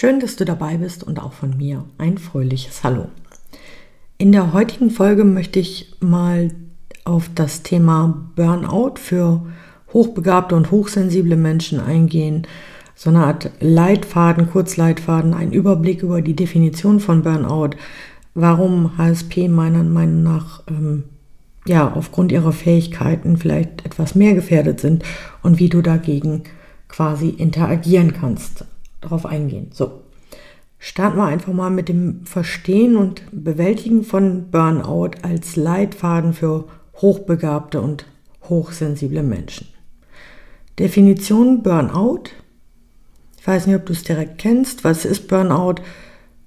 Schön, dass du dabei bist und auch von mir ein fröhliches Hallo. In der heutigen Folge möchte ich mal auf das Thema Burnout für hochbegabte und hochsensible Menschen eingehen. So eine Art Leitfaden, Kurzleitfaden, ein Überblick über die Definition von Burnout, warum HSP meiner Meinung nach ähm, ja aufgrund ihrer Fähigkeiten vielleicht etwas mehr gefährdet sind und wie du dagegen quasi interagieren kannst darauf eingehen. So, starten wir einfach mal mit dem Verstehen und Bewältigen von Burnout als Leitfaden für hochbegabte und hochsensible Menschen. Definition Burnout. Ich weiß nicht, ob du es direkt kennst. Was ist Burnout?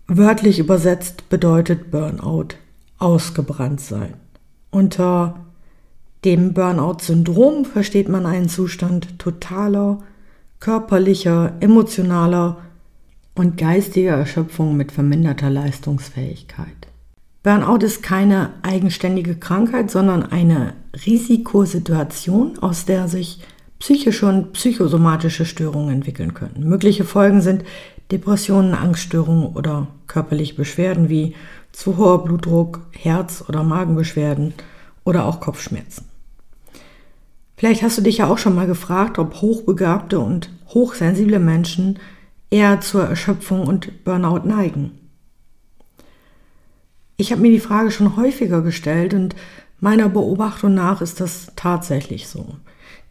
Wörtlich übersetzt bedeutet Burnout ausgebrannt sein. Unter dem Burnout-Syndrom versteht man einen Zustand totaler körperlicher, emotionaler und geistiger Erschöpfung mit verminderter Leistungsfähigkeit. Burnout ist keine eigenständige Krankheit, sondern eine Risikosituation, aus der sich psychische und psychosomatische Störungen entwickeln können. Mögliche Folgen sind Depressionen, Angststörungen oder körperliche Beschwerden wie zu hoher Blutdruck, Herz- oder Magenbeschwerden oder auch Kopfschmerzen. Vielleicht hast du dich ja auch schon mal gefragt, ob hochbegabte und hochsensible Menschen eher zur Erschöpfung und Burnout neigen. Ich habe mir die Frage schon häufiger gestellt und meiner Beobachtung nach ist das tatsächlich so.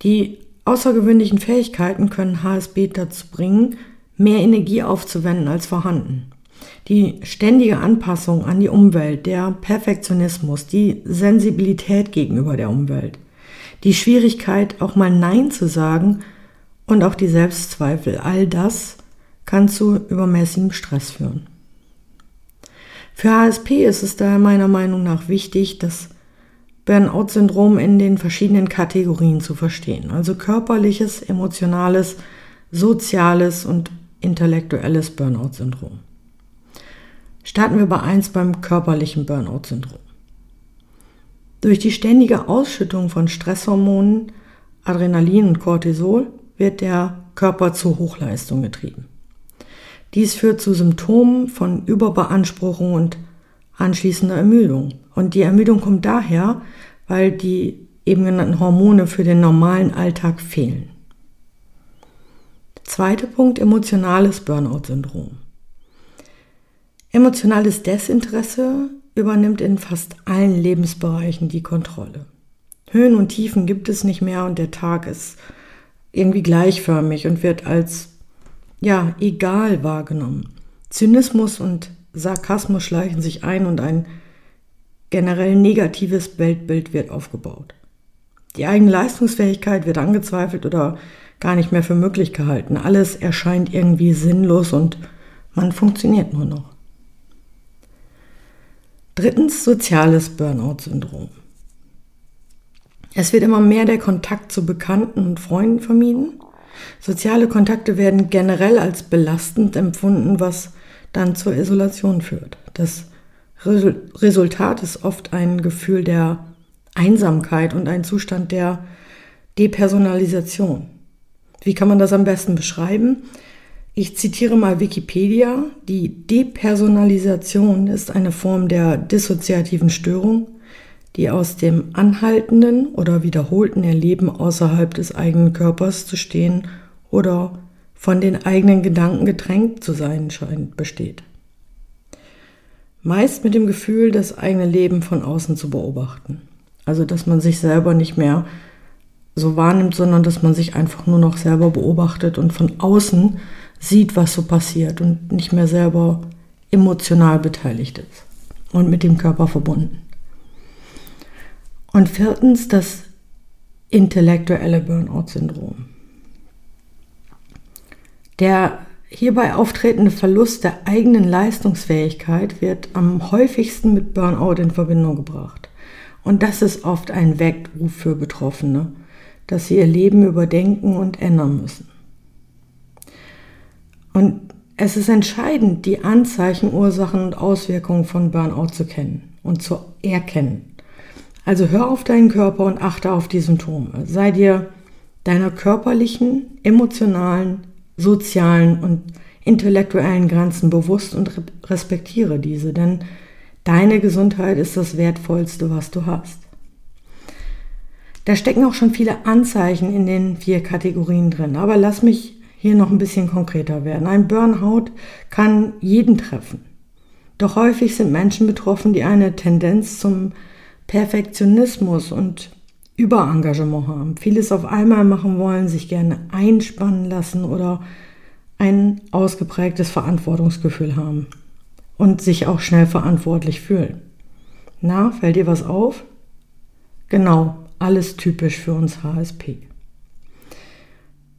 Die außergewöhnlichen Fähigkeiten können HSB dazu bringen, mehr Energie aufzuwenden als vorhanden. Die ständige Anpassung an die Umwelt, der Perfektionismus, die Sensibilität gegenüber der Umwelt – die Schwierigkeit, auch mal Nein zu sagen und auch die Selbstzweifel, all das kann zu übermäßigem Stress führen. Für HSP ist es daher meiner Meinung nach wichtig, das Burnout-Syndrom in den verschiedenen Kategorien zu verstehen, also körperliches, emotionales, soziales und intellektuelles Burnout-Syndrom. Starten wir bei eins beim körperlichen Burnout-Syndrom. Durch die ständige Ausschüttung von Stresshormonen, Adrenalin und Cortisol wird der Körper zur Hochleistung getrieben. Dies führt zu Symptomen von Überbeanspruchung und anschließender Ermüdung. Und die Ermüdung kommt daher, weil die eben genannten Hormone für den normalen Alltag fehlen. Zweiter Punkt, emotionales Burnout-Syndrom. Emotionales Desinteresse übernimmt in fast allen Lebensbereichen die Kontrolle. Höhen und Tiefen gibt es nicht mehr und der Tag ist irgendwie gleichförmig und wird als ja, egal wahrgenommen. Zynismus und Sarkasmus schleichen sich ein und ein generell negatives Weltbild wird aufgebaut. Die eigene Leistungsfähigkeit wird angezweifelt oder gar nicht mehr für möglich gehalten. Alles erscheint irgendwie sinnlos und man funktioniert nur noch. Drittens soziales Burnout-Syndrom. Es wird immer mehr der Kontakt zu Bekannten und Freunden vermieden. Soziale Kontakte werden generell als belastend empfunden, was dann zur Isolation führt. Das Resultat ist oft ein Gefühl der Einsamkeit und ein Zustand der Depersonalisation. Wie kann man das am besten beschreiben? Ich zitiere mal Wikipedia. Die Depersonalisation ist eine Form der dissoziativen Störung, die aus dem anhaltenden oder wiederholten Erleben außerhalb des eigenen Körpers zu stehen oder von den eigenen Gedanken gedrängt zu sein scheint, besteht. Meist mit dem Gefühl, das eigene Leben von außen zu beobachten. Also, dass man sich selber nicht mehr so wahrnimmt, sondern dass man sich einfach nur noch selber beobachtet und von außen sieht, was so passiert und nicht mehr selber emotional beteiligt ist und mit dem Körper verbunden. Und viertens das intellektuelle Burnout-Syndrom. Der hierbei auftretende Verlust der eigenen Leistungsfähigkeit wird am häufigsten mit Burnout in Verbindung gebracht. Und das ist oft ein Weckruf für Betroffene, dass sie ihr Leben überdenken und ändern müssen. Und es ist entscheidend, die Anzeichen, Ursachen und Auswirkungen von Burnout zu kennen und zu erkennen. Also hör auf deinen Körper und achte auf die Symptome. Sei dir deiner körperlichen, emotionalen, sozialen und intellektuellen Grenzen bewusst und respektiere diese, denn deine Gesundheit ist das Wertvollste, was du hast. Da stecken auch schon viele Anzeichen in den vier Kategorien drin, aber lass mich hier noch ein bisschen konkreter werden. Ein Burnout kann jeden treffen. Doch häufig sind Menschen betroffen, die eine Tendenz zum Perfektionismus und Überengagement haben, vieles auf einmal machen wollen, sich gerne einspannen lassen oder ein ausgeprägtes Verantwortungsgefühl haben und sich auch schnell verantwortlich fühlen. Na, fällt dir was auf? Genau, alles typisch für uns HSP.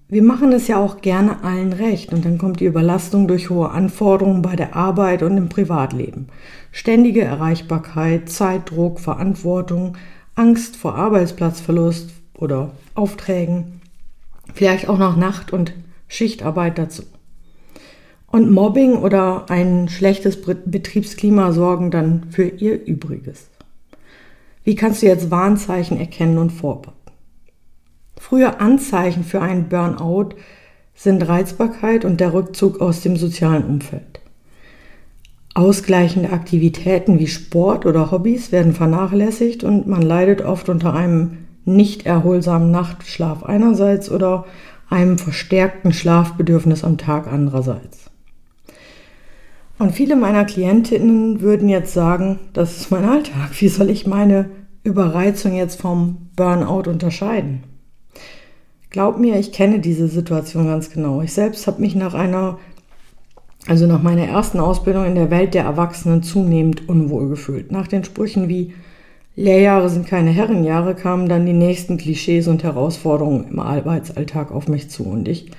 Wir machen es ja auch gerne allen recht und dann kommt die Überlastung durch hohe Anforderungen bei der Arbeit und im Privatleben. Ständige Erreichbarkeit, Zeitdruck, Verantwortung, Angst vor Arbeitsplatzverlust oder Aufträgen, vielleicht auch noch Nacht- und Schichtarbeit dazu. Und Mobbing oder ein schlechtes Betriebsklima sorgen dann für ihr Übriges. Wie kannst du jetzt Warnzeichen erkennen und vorbereiten? Frühe Anzeichen für einen Burnout sind Reizbarkeit und der Rückzug aus dem sozialen Umfeld. Ausgleichende Aktivitäten wie Sport oder Hobbys werden vernachlässigt und man leidet oft unter einem nicht erholsamen Nachtschlaf einerseits oder einem verstärkten Schlafbedürfnis am Tag andererseits. Und viele meiner Klientinnen würden jetzt sagen, das ist mein Alltag. Wie soll ich meine Überreizung jetzt vom Burnout unterscheiden? Glaub mir, ich kenne diese Situation ganz genau. Ich selbst habe mich nach einer also nach meiner ersten Ausbildung in der Welt der Erwachsenen zunehmend unwohl gefühlt. Nach den Sprüchen wie Lehrjahre sind keine Herrenjahre kamen dann die nächsten Klischees und Herausforderungen im Arbeitsalltag auf mich zu und ich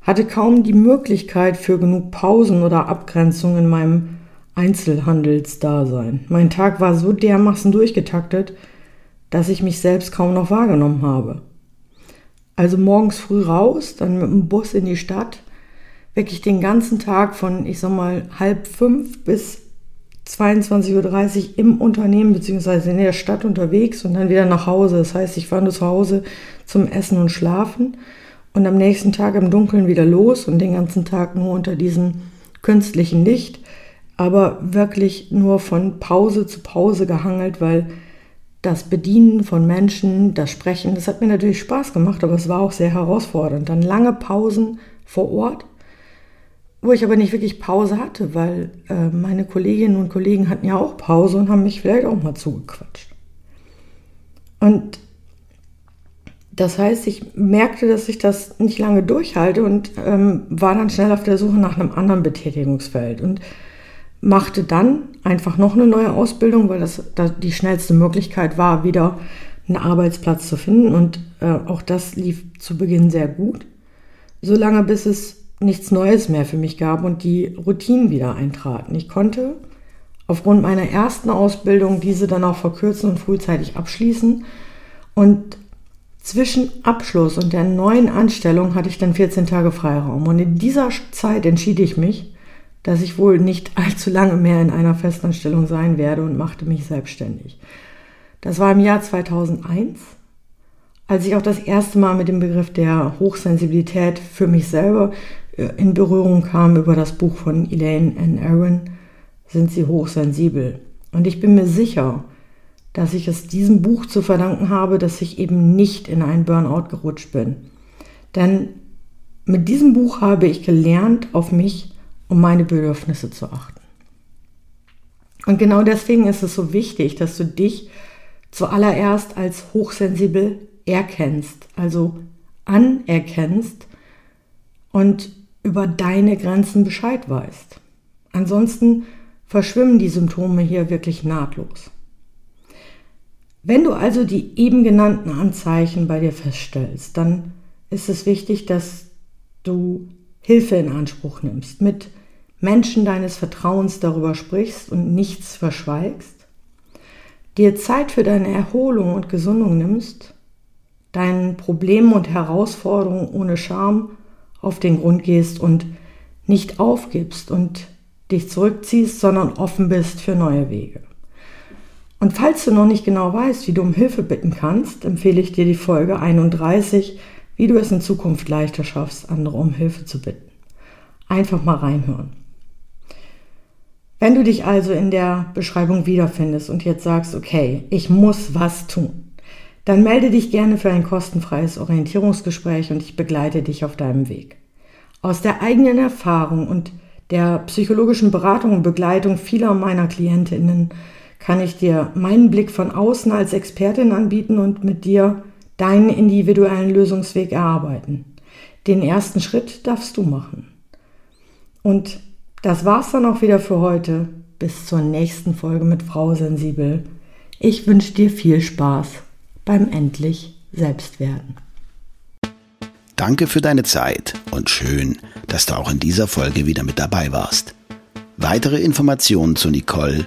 hatte kaum die Möglichkeit für genug Pausen oder Abgrenzung in meinem Einzelhandelsdasein. Mein Tag war so dermaßen durchgetaktet, dass ich mich selbst kaum noch wahrgenommen habe. Also morgens früh raus, dann mit dem Bus in die Stadt, wirklich den ganzen Tag von, ich sag mal, halb fünf bis 22.30 Uhr im Unternehmen bzw. in der Stadt unterwegs und dann wieder nach Hause. Das heißt, ich fahre nur zu Hause zum Essen und Schlafen und am nächsten Tag im Dunkeln wieder los und den ganzen Tag nur unter diesem künstlichen Licht, aber wirklich nur von Pause zu Pause gehangelt, weil das Bedienen von Menschen, das Sprechen, das hat mir natürlich Spaß gemacht, aber es war auch sehr herausfordernd. Dann lange Pausen vor Ort wo ich aber nicht wirklich Pause hatte, weil äh, meine Kolleginnen und Kollegen hatten ja auch Pause und haben mich vielleicht auch mal zugequatscht. Und das heißt, ich merkte, dass ich das nicht lange durchhalte und ähm, war dann schnell auf der Suche nach einem anderen Betätigungsfeld und machte dann einfach noch eine neue Ausbildung, weil das, das die schnellste Möglichkeit war, wieder einen Arbeitsplatz zu finden. Und äh, auch das lief zu Beginn sehr gut, solange bis es nichts Neues mehr für mich gab und die Routinen wieder eintraten. Ich konnte aufgrund meiner ersten Ausbildung diese dann auch verkürzen und frühzeitig abschließen. Und zwischen Abschluss und der neuen Anstellung hatte ich dann 14 Tage Freiraum. Und in dieser Zeit entschied ich mich, dass ich wohl nicht allzu lange mehr in einer Festanstellung sein werde und machte mich selbstständig. Das war im Jahr 2001 als ich auch das erste Mal mit dem Begriff der Hochsensibilität für mich selber äh, in Berührung kam über das Buch von Elaine N. Aaron, sind sie hochsensibel. Und ich bin mir sicher, dass ich es diesem Buch zu verdanken habe, dass ich eben nicht in einen Burnout gerutscht bin. Denn mit diesem Buch habe ich gelernt, auf mich und meine Bedürfnisse zu achten. Und genau deswegen ist es so wichtig, dass du dich zuallererst als hochsensibel erkennst, also anerkennst und über deine Grenzen Bescheid weißt. Ansonsten verschwimmen die Symptome hier wirklich nahtlos. Wenn du also die eben genannten Anzeichen bei dir feststellst, dann ist es wichtig, dass du Hilfe in Anspruch nimmst, mit Menschen deines Vertrauens darüber sprichst und nichts verschweigst, dir Zeit für deine Erholung und Gesundung nimmst, deinen Problemen und Herausforderungen ohne Scham auf den Grund gehst und nicht aufgibst und dich zurückziehst, sondern offen bist für neue Wege. Und falls du noch nicht genau weißt, wie du um Hilfe bitten kannst, empfehle ich dir die Folge 31, wie du es in Zukunft leichter schaffst, andere um Hilfe zu bitten. Einfach mal reinhören. Wenn du dich also in der Beschreibung wiederfindest und jetzt sagst, okay, ich muss was tun, dann melde dich gerne für ein kostenfreies Orientierungsgespräch und ich begleite dich auf deinem Weg. Aus der eigenen Erfahrung und der psychologischen Beratung und Begleitung vieler meiner Klientinnen kann ich dir meinen Blick von außen als Expertin anbieten und mit dir deinen individuellen Lösungsweg erarbeiten. Den ersten Schritt darfst du machen. Und das war's dann auch wieder für heute. Bis zur nächsten Folge mit Frau Sensibel. Ich wünsche dir viel Spaß beim endlich Selbstwerden. Danke für deine Zeit und schön, dass du auch in dieser Folge wieder mit dabei warst. Weitere Informationen zu Nicole,